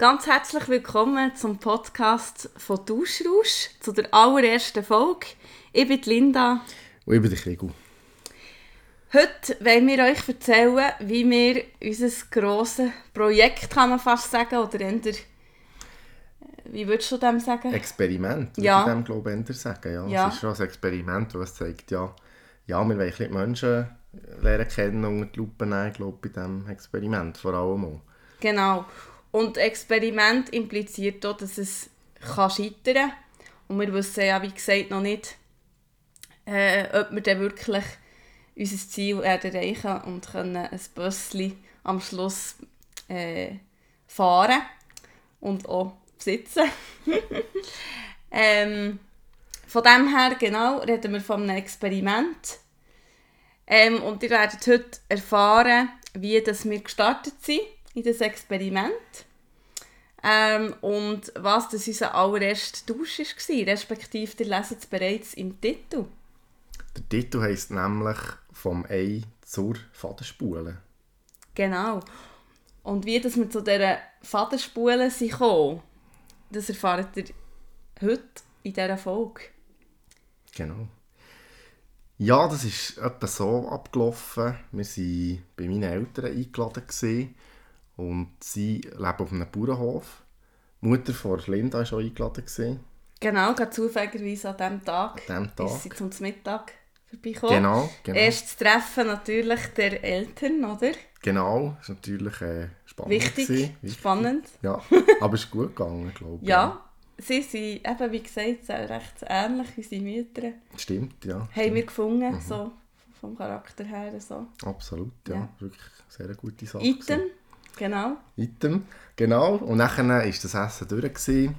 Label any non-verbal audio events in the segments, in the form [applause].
Ganz herzlich willkommen zum Podcast von Duschrausch, zu der allerersten Folge. Ich bin Linda. Und ich bin Krigu. Heute wollen wir euch erzählen, wie wir unser grosses Projekt, kann man fast sagen, oder eher, wie würdest du dem sagen? Experiment, würde Ja. ich dem glaube ich eher sagen. Ja. Ja. Es ist schon ein Experiment, das zeigt, ja, ja, wir wollen ein bisschen die Menschen lernen kennen und unter die Lupe nehmen, glaube ich, bei diesem Experiment vor allem auch. Genau. Und Experiment impliziert auch, dass es kann scheitern kann. Und wir wissen ja, wie gesagt, noch nicht, äh, ob wir dann wirklich unser Ziel erreichen und können ein Bössli am Schluss äh, fahren und auch besitzen. [laughs] ähm, von dem her genau reden wir von einem Experiment. Ähm, und ihr werdet heute erfahren, wie das wir gestartet sind in das Experiment. Ähm, und was das unser allererster Tausch war, respektive ihr leset es bereits im Titel. Der Titel heisst nämlich «Vom Ei zur Fadenspule». Genau. Und wie dass wir zu dieser Fadenspule sind gekommen, das erfahrt ihr heute in dieser Folge. Genau. Ja, das ist etwa so abgelaufen. Wir waren bei meinen Eltern eingeladen gewesen, und sie leben auf einem Bauernhof. Die Mutter von Linda war auch eingeladen. Gewesen. Genau, gerade zufälligerweise an diesem Tag, An diesem ist sie Tag. zum Mittag vorbeigekommen. Genau, genau. Erstes Treffen natürlich der Eltern, oder? Genau, das war natürlich äh, spannend. Wichtig, gewesen. Wichtig. spannend. Ja, [laughs] aber es ist gut gegangen, glaube ich. Ja, sie sind eben, wie gesagt, sehr recht ähnlich, unsere Mütter. Stimmt, ja. Haben wir gefunden, so vom Charakter her. So. Absolut, ja. Ja. Wirklich sehr eine gute Sache. Item, genau. Item, genau. Und dann war das Essen durch.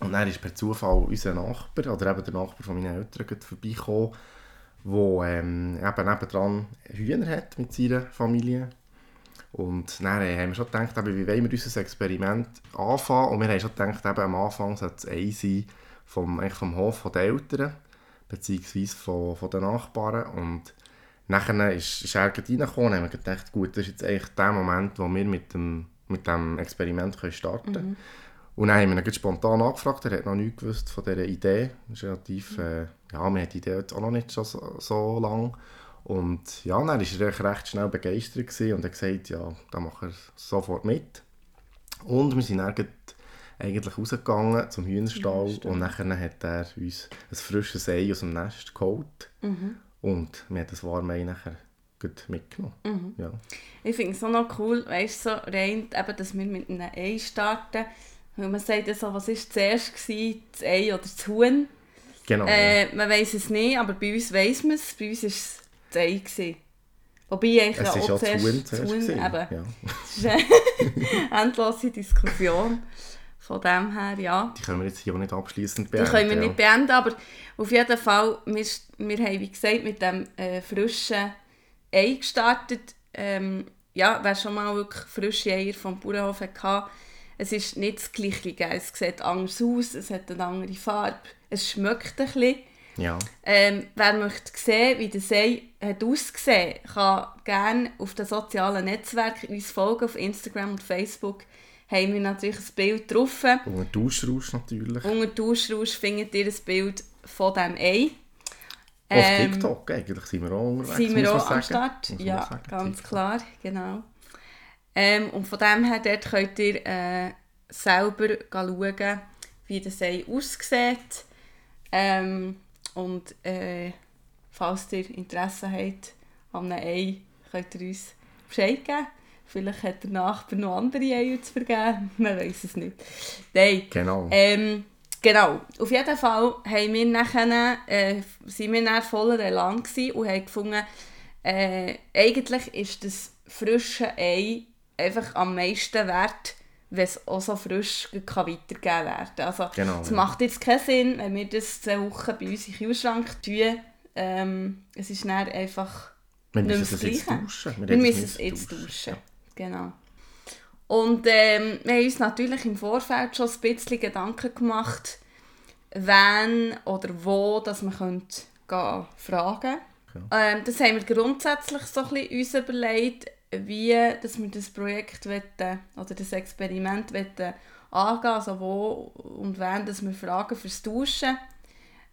Und dann ist per Zufall unser Nachbar, oder eben der Nachbar von meinen Eltern, vorbeigekommen, der ähm, eben nebendran Hühner hat mit seiner Familie. Und dann äh, haben wir schon gedacht, eben, wie wollen wir unser Experiment anfangen. Und wir haben schon gedacht, eben, am Anfang sollte es ein sein vom, vom Hof der Eltern, beziehungsweise von, von den Nachbarn. Und nachher ist, ist er gerade reingekommen und haben gedacht, gut, das ist jetzt eigentlich der Moment, wo wir mit dem, mit dem Experiment können starten können. Und dann haben wir ihn spontan angefragt, er hat noch nichts gewusst von dieser Idee. Das ist relativ, äh, ja, wir haben die Idee jetzt auch noch nicht so, so lange. Und ja, dann war er recht schnell begeistert und hat gesagt, ja, da mache ich sofort mit. Und wir sind dann eigentlich rausgegangen zum Hühnerstall und nachher hat er uns ein frisches Ei aus dem Nest geholt. Und wir haben das warme Ei nachher gerade mitgenommen. Ja. Ich finde es auch noch cool, weißt so rein, eben, dass wir mit einem Ei starten. Weil man sagt ja so, was war zuerst, gewesen, das Ei oder das Huhn? Genau. ja. Äh, man weiß es nicht, aber bei uns weiss man es. Bei uns war es das Ei. Gewesen. Wobei eigentlich Es ja auch auch das zuerst Huhn das. Huhn, gewesen. eben. Ja. Das ist eine [laughs] endlose Diskussion. Von dem her, ja. Die können wir jetzt hier auch nicht abschließend Die beenden. können wir ja. nicht beenden, aber auf jeden Fall, wir, wir haben, wie gesagt, mit dem äh, frischen Ei gestartet. Ähm, ja, wer schon mal wirklich frische Eier vom Bauernhof hatte, es ist nicht das Gleiche. Es sieht anders aus, es hat eine andere Farbe, es schmeckt ein bisschen. Ja, Ähm, wer möchte sehen, wie das Ei hat ausgesehen kann gerne auf den sozialen Netzwerken uns folgen, auf Instagram und Facebook. Haben wir natürlich ein Bild drauf. und ein Duschrausch natürlich. Unter Duschrausch findet ihr ein Bild von diesem Ei. Auf Ähm, TikTok eigentlich sind wir auch unterwegs, Sind wir auch am. Start? Ja, sagen, ganz TikTok. klar, genau. Ähm, und von dem her dort könnt ihr äh, selber schauen, wie das Ei aussieht. Ähm, und äh, falls ihr Interesse habt an einem Ei, könnt ihr uns Bescheid geben. Vielleicht hat der Nachbar noch andere Eier zu vergeben. [laughs] Man weiß es nicht. Nein. Genau. Ähm, genau. Auf jeden Fall haben wir nachher, äh, sind wir dann voller Elan und haben gefunden, äh, eigentlich ist das frische Ei einfach am meisten wert, wenn es auch so frisch kann weitergegeben werden kann. Also, Genau, es ja. macht jetzt keinen Sinn, wenn wir das zwei Wochen bei uns den Kühlschrank tun. Ähm, es ist dann einfach wir müssen das jetzt tauschen. wir müssen es jetzt tauschen. tauschen. Genau. Und ähm, wir haben uns natürlich im Vorfeld schon ein bisschen Gedanken gemacht, wann oder wo dass wir könnte gehen, fragen Ja. ähm, Das haben wir grundsätzlich so ein bisschen uns überlegt, wie dass wir das Projekt wollen, oder das Experiment wollen, angehen, also wo und wann dass wir fragen fürs Duschen.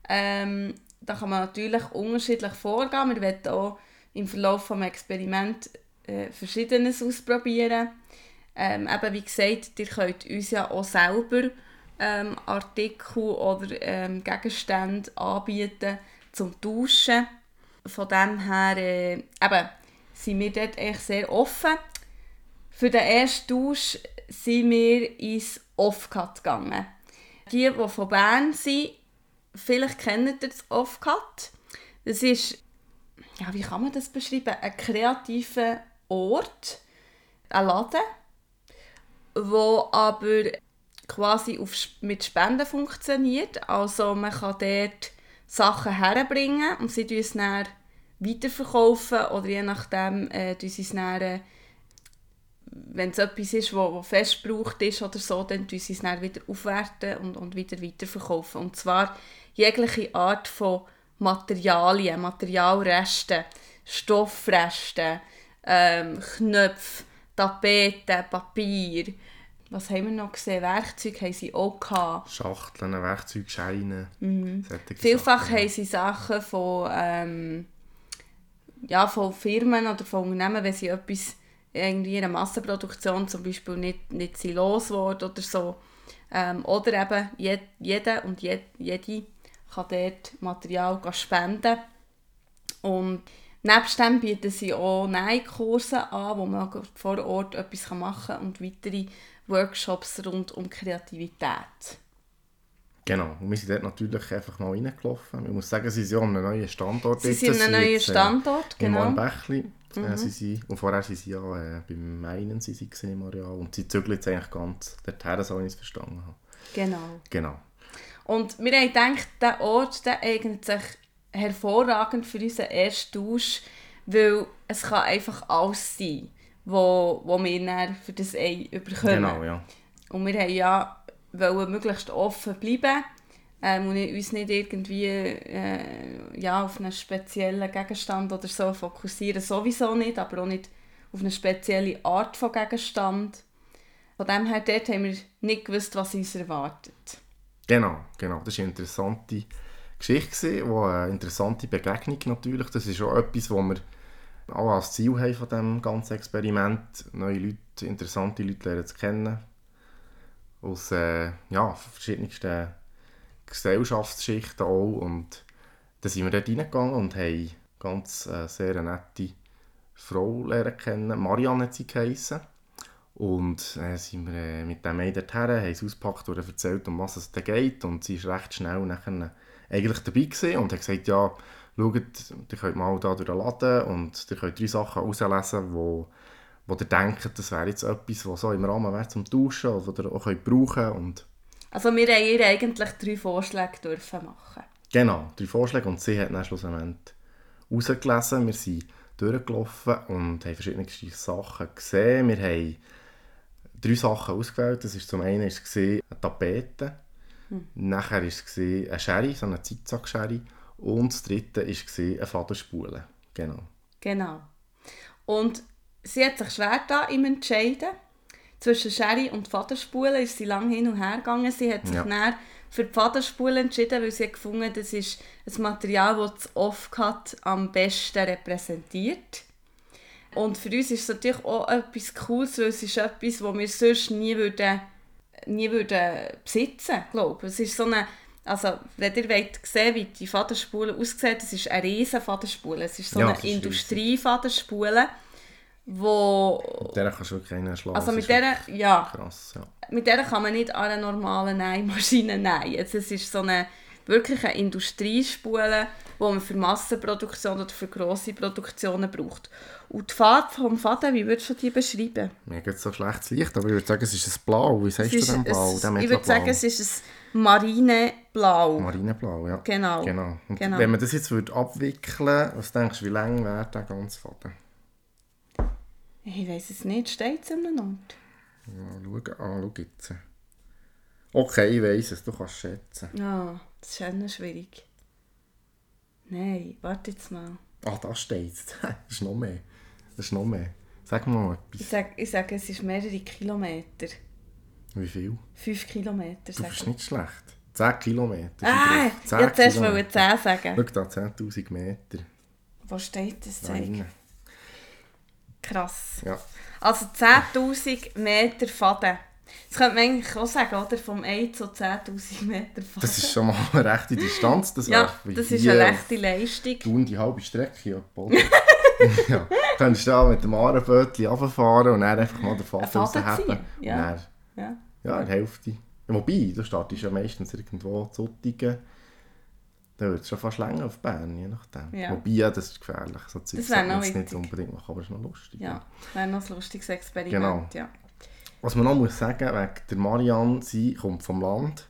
Ähm, da kann man natürlich unterschiedlich vorgehen. Wir wollen auch im Verlauf des Experiments äh, Verschiedenes ausprobieren. Ähm, eben wie gesagt, ihr könnt uns ja auch selber ähm, Artikel oder ähm, Gegenstände anbieten zum Tauschen. Von dem her äh, eben, sind wir dort echt sehr offen. Für den ersten Tausch sind wir ins Offcut gegangen. Die, die von Bern sind, vielleicht kennen ihr das Offcut. Das ist, ja, wie kann man das beschreiben? Ein kreativer Ort, ein Laden, wo aber quasi auf, mit Spenden funktioniert. Also man kann dort Sachen herbringen und sie es dann weiterverkaufen oder je nachdem äh, sie es dann, äh, wenn es etwas ist, wo, wo fest gebraucht ist oder so, dann tun sie es dann wieder aufwerten und, und wieder weiterverkaufen. Und zwar jegliche Art von Materialien, Materialresten, Stoffresten, ähm, Knöpfe, Tapeten, Papier. Was haben wir noch gesehen? Werkzeuge haben sie auch gehabt. Schachteln, Werkzeugscheine. Mhm. Vielfach Sachen. haben sie Sachen von, ähm, ja, von Firmen oder von Unternehmen, wenn sie etwas irgendwie in einer Massenproduktion zum Beispiel nicht, nicht sie losworden oder so. Ähm, oder eben jed, jeder und jed, jede kann dort Material spenden. Und nebst dem bieten sie auch Nähkurse an, wo man vor Ort etwas machen kann und weitere Workshops rund um Kreativität. Genau, und wir sind dort natürlich einfach mal reingelaufen. Ich muss sagen, sie sind ja an einem neuen Standort. Sie sind an einem neuen Standort, äh, genau. In Warnbächli. Äh, mhm. Äh, sie sind, und vorher waren sie ja äh, beim Meinen sie waren im Areal. Und sie zügeln jetzt eigentlich ganz dorthin, so wie ich es verstanden habe. Genau. Genau. Und wir haben gedacht, der Ort der eignet sich hervorragend für unseren ersten Tausch, weil es kann einfach alles sein, wo, wo wir dann für das Ei überkommen. Genau, ja. Und wir haben ja wollen möglichst offen bleiben ähm, und uns nicht irgendwie äh, ja, auf einen speziellen Gegenstand oder so fokussieren, sowieso nicht, aber auch nicht auf eine spezielle Art von Gegenstand. Von dem her dort haben wir nicht gewusst, was uns erwartet. Genau, genau. Das war eine interessante Geschichte, wo eine interessante Begegnung natürlich. Das ist auch etwas, was wir auch als Ziel haben von diesem ganzen Experiment, neue Leute, interessante Leute lernen zu kennen. Aus äh, ja, verschiedensten Gesellschaftsschichten auch. Und dann sind wir dort reingegangen und haben ganz äh, sehr nette Frau lernen kennen. Marianne hat sie geheissen. Und dann äh, sind wir äh, mit dem Mädchen dorthin, haben es ausgepackt und erzählt, um was es da geht. Und sie war recht schnell nachher eigentlich dabei gewesen und hat gesagt, ja, schaut, ihr könnt mal da durch den Laden und ihr könnt drei Sachen auslesen, wo, wo ihr denkt, das wäre jetzt etwas, was so im Rahmen wäre zum Tauschen oder ihr auch könnt brauchen und Also wir haben ihr eigentlich drei Vorschläge dürfen machen. Genau, drei Vorschläge und sie hat dann schlussendlich rausgelesen. Wir sind durchgelaufen und haben verschiedene Sachen gesehen. Wir haben drei Sachen ausgewählt. Das ist zum einen es eine Tapete, hm. nachher war es eine Sherry, so eine Zickzack-Sherry und das dritte war eine Fadenspule. Genau. Genau. Und sie hat sich schwer da im Entscheiden. Zwischen Sherry und Fadenspule ist sie lange hin und her gegangen. Sie hat sich ja. dann für die Fadenspule entschieden, weil sie hat gefunden, das ist ein Material, das das Off-Cut am besten repräsentiert. Und für uns ist es natürlich auch etwas Cooles, weil es ist etwas, das wir sonst nie, würden, nie würden besitzen würden. Es ist so eine, also wenn ihr wollt sehen wie die Fadenspule aussieht, es ist eine riesige Fadenspule. Es ist so ja, eine Industriefadenspule, wo... Mit der kannst du wirklich einen schlagen. Also mit der, ja, krass, ja. Mit der kann man nicht an einer normalen Nähmaschine nähen. Es ist so eine wirklich eine Industriespule, die man für Massenproduktion oder für grosse Produktionen braucht. Und die Farbe vom Faden, wie würdest du die beschreiben? Mir geht so schlechtes Licht, aber ich würde sagen, es ist ein Blau. Wie sagst du denn Blau? Ein, ich würde sagen, es ist ein Marineblau. Marineblau, ja. Genau. genau. Und genau. wenn man das jetzt würde abwickeln würde, was denkst du, wie lang wäre der ganze Faden? Ich weiß es nicht. Steht es an einem Ort? Ja, schau, ah, schau jetzt. Okay, ich weiß es, du kannst schätzen. Ja, das ist auch schwierig. Nein, warte jetzt mal. Ah, da steht es. [laughs] Das ist noch mehr. Das ist noch mehr. Sag mal Ich etwas. sage, ich sage, es ist mehrere Kilometer. Wie viel? Fünf Kilometer, Du bist ich. nicht schlecht. 10 Kilometer. Ah, ich Zehn wollte zuerst Kilometer. 10 sagen. Schau da, 10'000 Meter. Wo steht das? Da Zeig? rein. Krass. Ja. Also 10'000 Meter Faden. Das könnte man eigentlich auch sagen, oder? Vom 1 zu 10'000 Meter Faden. Das ist schon mal eine rechte Distanz. Das [laughs] ja, das ist eine rechte Leistung. Thun die halbe Strecke etwa, ja. [laughs] Du könntest da mit dem Ahrenbötchen runterfahren und dann einfach mal den Faden ziehen, ja. Und dann, Ja. ja, in der Hälfte. Ja, wobei, du startest ja meistens irgendwo zu Uttingen. Dann wird es schon fast länger auf Bern, je nachdem. Ja. Wobei, ja, das ist gefährlich. So Das wäre noch jetzt nicht wichtig. unbedingt machen, aber es ist noch lustig. Ja, wäre noch ein lustiges Experiment. Genau. Ja. Was man noch muss sagen, wegen der Marianne, sie kommt vom Land.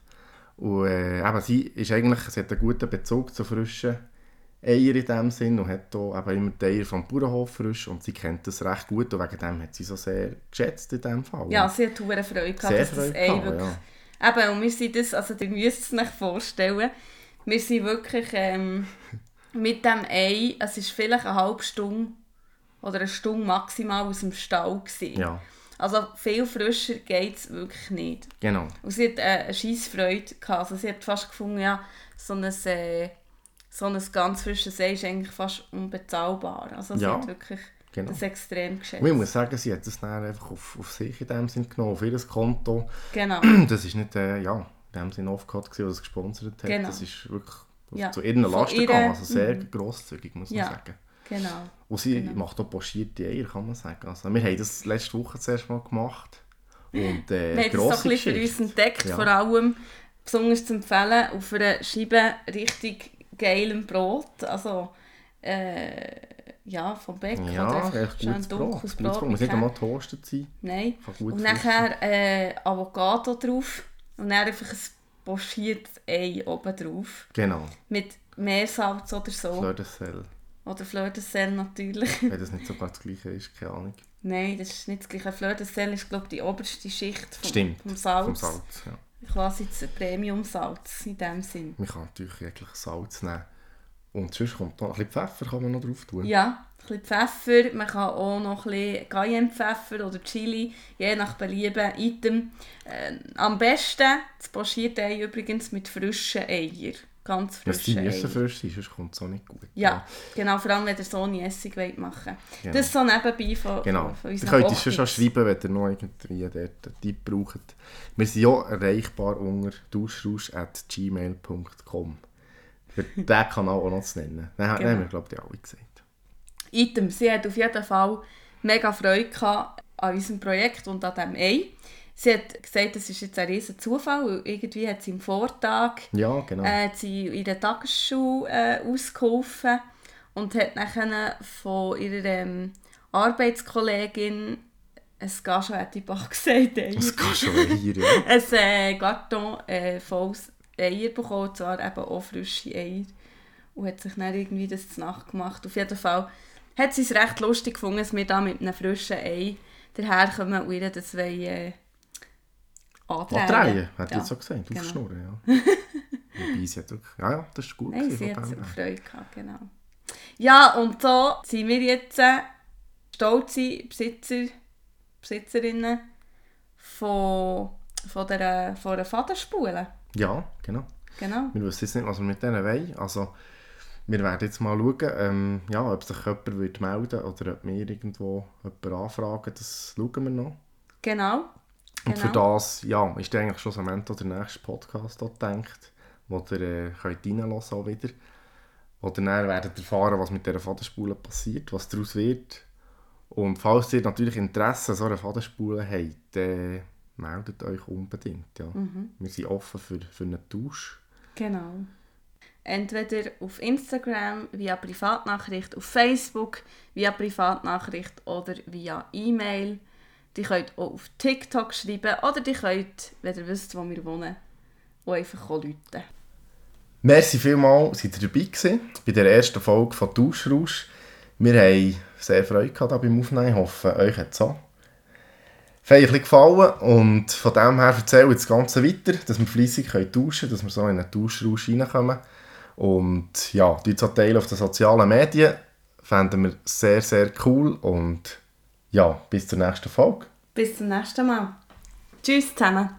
Und äh, eben, sie, ist eigentlich, sie hat einen guten Bezug zu frischen Eiern in dem Sinn und hat hier eben immer die Eier vom Bauernhof frisch und sie kennt das recht gut und wegen dem hat sie so sehr geschätzt in dem Fall. ja, sie hat hohe Freude gehabt, Sehr dass das Freude Ei gehabt, wirklich... ja. Eben, und wir sind das, also ihr müsst es euch vorstellen, wir sind wirklich ähm, mit dem Ei, es war vielleicht eine halbe Stunde oder eine Stunde maximal aus dem Stall. Gewesen. ja, Also viel frischer geht es wirklich nicht. genau. Und sie hat äh, eine scheisse Freude gehabt. Also sie hat fast gefunden, ja, so ein, äh, so ein ganz frisches Ei ist eigentlich fast unbezahlbar. Also sie Ja, hat wirklich genau. das extrem geschätzt. Und ich muss sagen, sie hat das dann einfach auf, auf sich in dem Sinn genommen, auf ihr Konto. Genau. [clears throat] Das ist nicht, äh, ja, in dem Sinn Offcut der das gesponsert hat. Genau. Das ist wirklich Ja. zu ihren Lasten ihr- gegangen, also sehr grosszügig, muss Ja. man sagen. Genau. Und sie Genau. macht auch pochierte Eier, kann man sagen. Also, wir haben das letzte Woche zuerst mal gemacht. Und äh, Wir haben das so ein bisschen für uns entdeckt, Ja. vor allem besonders zu empfehlen, auf einer Scheibe richtig geilem Brot. Also, äh, ja, vom Bäck. Ja, oder echt schön gutes dunkles Brot. Brot. Muss nicht einmal toastet sein. Nein. Und nachher äh, Avocado drauf und dann einfach ein pochiertes Ei oben drauf. Genau, Mit Meersalz oder so. Fleur de Sel. Oder Fleur de Sel natürlich. Wenn das nicht sogar das gleiche ist, keine Ahnung. Nein, das ist nicht das gleiche. Fleur de Sel ist glaube ich die oberste Schicht vom, Stimmt, vom Salz. Vom Salz, ja. Quasi das Premium-Salz in dem Sinn. Man kann natürlich jeglich Salz nehmen. Und sonst kommt noch ein bisschen Pfeffer kann man noch drauf tun. Ja, ein bisschen Pfeffer, man kann auch noch ein bisschen Cayennepfeffer oder Chili, je nach Belieben, Item. Äh, am besten das pochierte Ei übrigens mit frischen Eiern. Ganz Dass die frischen müssen Eiern. frisch sein, sonst kommt es auch nicht gut. Ja, genau, vor allem wenn ihr so ohne Essig wollt machen Genau. Das ist so nebenbei von, Genau. von, Ihr unseren könnt uns schon, schreiben, wenn ihr noch irgendwie dort einen Tipp braucht. Wir sind ja erreichbar unter duschrausch.gmail.com. Für [laughs] diesen Kanal auch noch zu nennen. Den Genau. haben wir, glaube ich, alle gesagt. Item, sie hat auf jeden Fall mega Freude gehabt an unserem Projekt und an diesem Ei. Sie hat gesagt, das ist jetzt ein riesen Zufall, weil irgendwie hat sie am Vortag Ja, genau. äh, hat sie in der Tagesschule äh, ausgeholfen und hat nachher von ihrer ähm, Arbeitskollegin ein Gage hätte ich bald gesagt, Eier. Das geht schon hier, ja. [laughs] ein äh, Karton äh, volles Eier bekommen, zwar eben auch frische Eier. Und hat sich dann irgendwie das zu Nacht gemacht. Auf jeden Fall hat sie es recht lustig gefunden, dass wir da mit einem frischen Ei daherkommen und ihr das wollen, äh, andrehen. Andrehen, hat Ja. jetzt so gesagt. genau. Aufschnurren, ja. Wobei sie hat wirklich... Ja, ja, das ist gut. Nein, sie hat her. Freude gehabt, genau. Ja, und so sind wir jetzt stolze Besitzer, Besitzerinnen von, von, der, von einer Fadenspule. Ja, genau. Genau. Wir wissen jetzt nicht, was wir mit denen wollen. Also, wir werden jetzt mal schauen, ähm, ja, ob sich jemand wird melden oder ob wir irgendwo jemanden anfragen. Das schauen wir noch. Genau. Und für Genau. das ja, ist eigentlich schon Ende der nächste Podcast gedacht, wo ihr äh, könnt reinhören auch wieder. Wo ihr dann werdet erfahren, was mit dieser Fadenspule passiert, was daraus wird. Und falls ihr natürlich Interesse an so einer Fadenspule habt, dann meldet euch unbedingt. Ja. Mhm. Wir sind offen für, für einen Tausch. Genau. Entweder auf Instagram, via Privatnachricht, auf Facebook, via Privatnachricht oder via E-Mail. Die könnt auch auf TikTok schreiben oder die könnt, wenn ihr wisst, wo wir wohnen, auch einfach rufen. Merci vielmals, seid ihr dabei gewesen, bei der ersten Folge von Tauschrausch. Wir haben sehr Freude gehabt beim Aufnehmen. Ich hoffe, euch hat es auch bisschen gefallen und von dem her erzähle ich das Ganze weiter, dass wir fleissig tauschen können, dass wir so in einen Tauschrausch reinkommen. Und ja, die zu teilen auf den sozialen Medien fänden wir sehr, sehr cool und Ja, bis zur nächsten Folge. Bis zum nächsten Mal. Tschüss zusammen.